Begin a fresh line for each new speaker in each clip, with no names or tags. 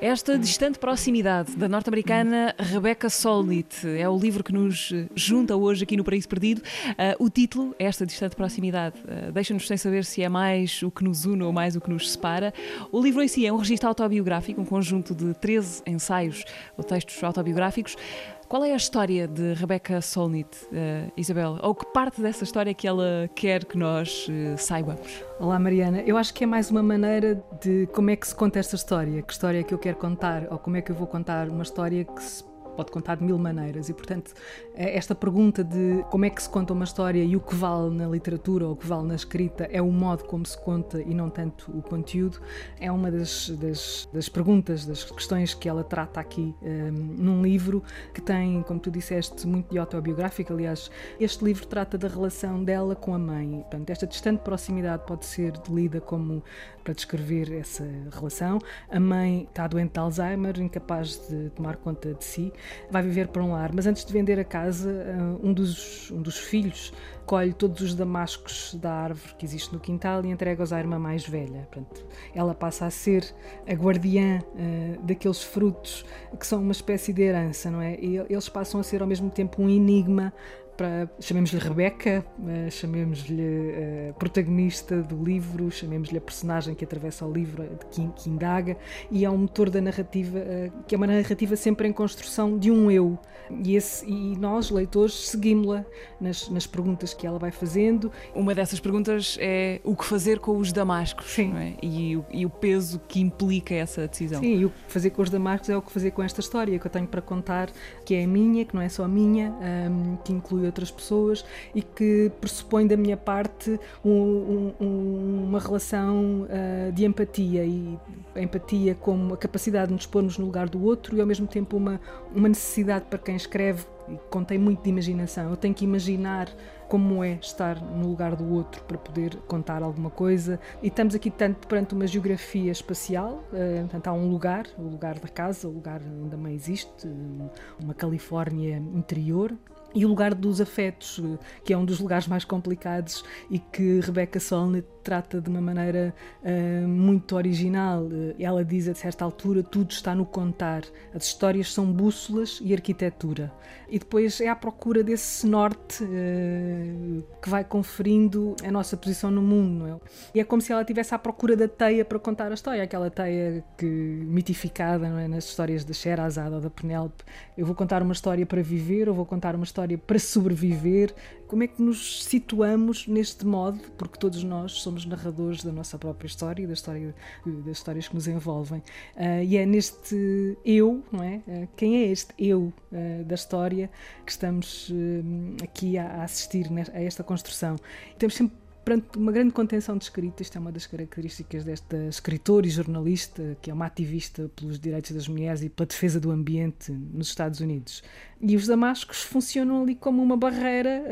Esta distante proximidade da norte-americana Rebecca Solnit é o livro que nos junta hoje aqui no Paraíso Perdido. Uh, o título, Esta distante proximidade, uh, deixa-nos sem saber se é mais o que nos une ou mais o que nos separa. O livro em si é um registro autobiográfico, um conjunto de 13 ensaios ou textos autobiográficos. Qual é a história de Rebecca Solnit, uh, Isabel? Ou que parte dessa história que ela quer que nós uh, saibamos?
Olá, Mariana. Eu acho que é mais uma maneira de como é que se conta esta história, que história é que eu quero contar, ou como é que eu vou contar uma história que se pode contar de mil maneiras e, portanto, é esta pergunta de como é que se conta uma história e o que vale na literatura ou o que vale na escrita é o modo como se conta e não tanto o conteúdo, é uma das, das, das perguntas, das questões que ela trata aqui um, num livro que tem, como tu disseste, muito de autobiográfico. Aliás, este livro trata da relação dela com a mãe. Portanto, esta distante proximidade pode ser lida como para descrever essa relação. A mãe está doente de Alzheimer, incapaz de tomar conta de si vai viver para um lar. Mas antes de vender a casa, eh, um dos, um dos filhos colhe todos os damascos da árvore que existe no quintal e entrega-os à irmã mais velha. Portanto, ela passa a ser a guardiã uh, daqueles frutos que são uma espécie de herança, não é? E eles passam a ser ao mesmo tempo um enigma para chamemos-lhe Rebeca, uh, chamemos-lhe uh, protagonista do livro, chamemos-lhe a personagem que atravessa o livro, que, que indaga, e é um motor da narrativa, uh, que é uma narrativa sempre em construção de um eu. E, esse, e nós, leitores, seguimos-la nas, nas perguntas que ela vai fazendo.
Uma dessas perguntas é o que fazer com os damascos
Sim.
É? E, o, e o peso que implica essa decisão.
Sim, e o que fazer com os damascos é o que fazer com esta história que eu tenho para contar, que é minha, que não é só a minha, um, que inclui outras pessoas e que pressupõe da minha parte um, um, uma relação uh, de empatia e empatia como a capacidade de nos pormos no lugar do outro e ao mesmo tempo uma, uma necessidade para quem escreve e contém muito de imaginação. Eu tenho que imaginar como é estar no lugar do outro para poder contar alguma coisa. E estamos aqui tanto perante uma geografia espacial, uh, portanto, há um lugar, o lugar da casa, o lugar onde a mãe existe, uma Califórnia interior, e o lugar dos afetos, que é um dos lugares mais complicados e que Rebecca Solnit trata de uma maneira uh, muito original. Ela diz a certa altura: tudo está no contar. As histórias são bússolas e arquitetura. E depois é à procura desse norte uh, que vai conferindo a nossa posição no mundo. É? E é como se ela estivesse à procura da teia para contar a história, aquela teia que mitificada é? nas histórias da Sherazade ou da Penélope. Eu vou contar uma história para viver, ou vou contar uma história para sobreviver. Como é que nos situamos neste modo? Porque todos nós somos narradores da nossa própria história e da história, das histórias que nos envolvem. Uh, e é neste eu, não é? Uh, quem é este eu uh, da história que estamos aqui a, a assistir a esta construção? Temos sempre uma grande contenção de escrita, isto é uma das características desta escritora e jornalista, que é uma ativista pelos direitos das mulheres e pela defesa do ambiente nos Estados Unidos. E os damascos funcionam ali como uma barreira,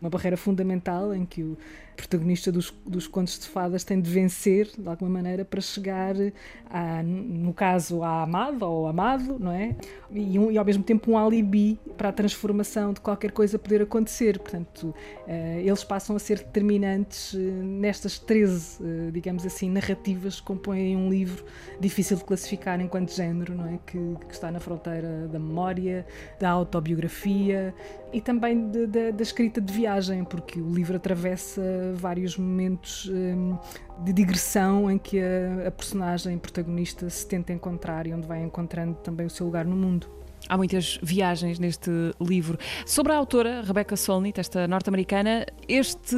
uma barreira fundamental em que o protagonista dos, dos contos de fadas tem de vencer, de alguma maneira, para chegar, a, no caso, à amada ou amado, não é? E, um, e, ao mesmo tempo um alibi para a transformação de qualquer coisa poder acontecer. Portanto, uh, eles passam a ser determinantes uh, nestas 13, uh, eh, digamos assim, narrativas que compõem um livro difícil de classificar enquanto género, não é? Que, que está na fronteira da memória, da autobiografia e também da escrita de viagem, porque o livro atravessa vários momentos um, de digressão em que a, a personagem protagonista se tenta encontrar e onde vai encontrando também o seu lugar no mundo.
Há muitas viagens neste livro. Sobre a autora, Rebecca Solnit, esta norte-americana, este,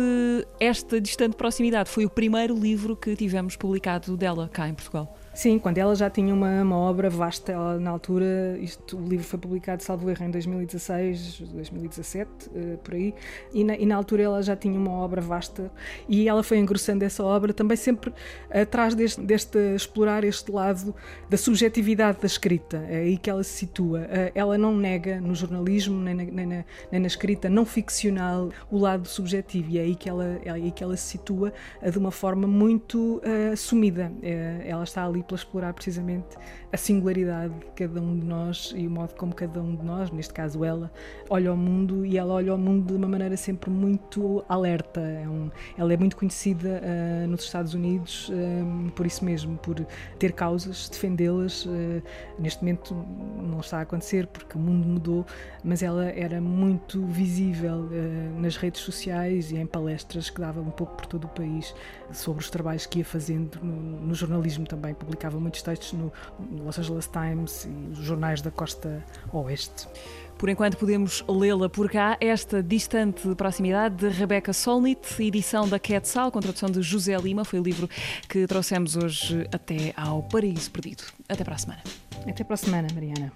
esta distante proximidade foi o primeiro livro que tivemos publicado dela cá em Portugal.
Sim, quando ela já tinha uma, uma obra vasta, ela, na altura, isto, o livro foi publicado, salvo erro, em 2016, 2017, uh, por aí, e na, e na, altura ela já tinha uma obra vasta e ela foi engrossando essa obra também sempre atrás deste, deste explorar este lado da subjetividade da escrita, é aí que ela se situa. ela não nega no jornalismo, nem na, nem, na, nem na, escrita não ficcional, o lado subjetivo. E é aí que ela, é aí que ela se situa de uma forma muito uh, assumida. ela está ali para explorar precisamente a singularidade de cada um de nós e o modo como cada um de nós, neste caso ela, olha ao mundo e ela olha ao mundo de uma maneira sempre muito alerta. É um, ela é muito conhecida nos Estados Unidos um, por isso mesmo, por ter causas, defendê-las. Uh, neste momento não está a acontecer porque o mundo mudou, mas ela era muito visível uh, nas redes sociais e em palestras que dava um pouco por todo o país sobre os trabalhos que ia fazendo no, no jornalismo também. Publicava muitos textos no Los Angeles Times e os jornais da costa oeste.
Por enquanto podemos lê-la por cá. Esta distante proximidade de Rebecca Solnit, edição da Quetzal, com tradução de José Lima, foi o livro que trouxemos hoje até ao Paraíso Perdido. Até para a semana.
Até para a semana, Mariana.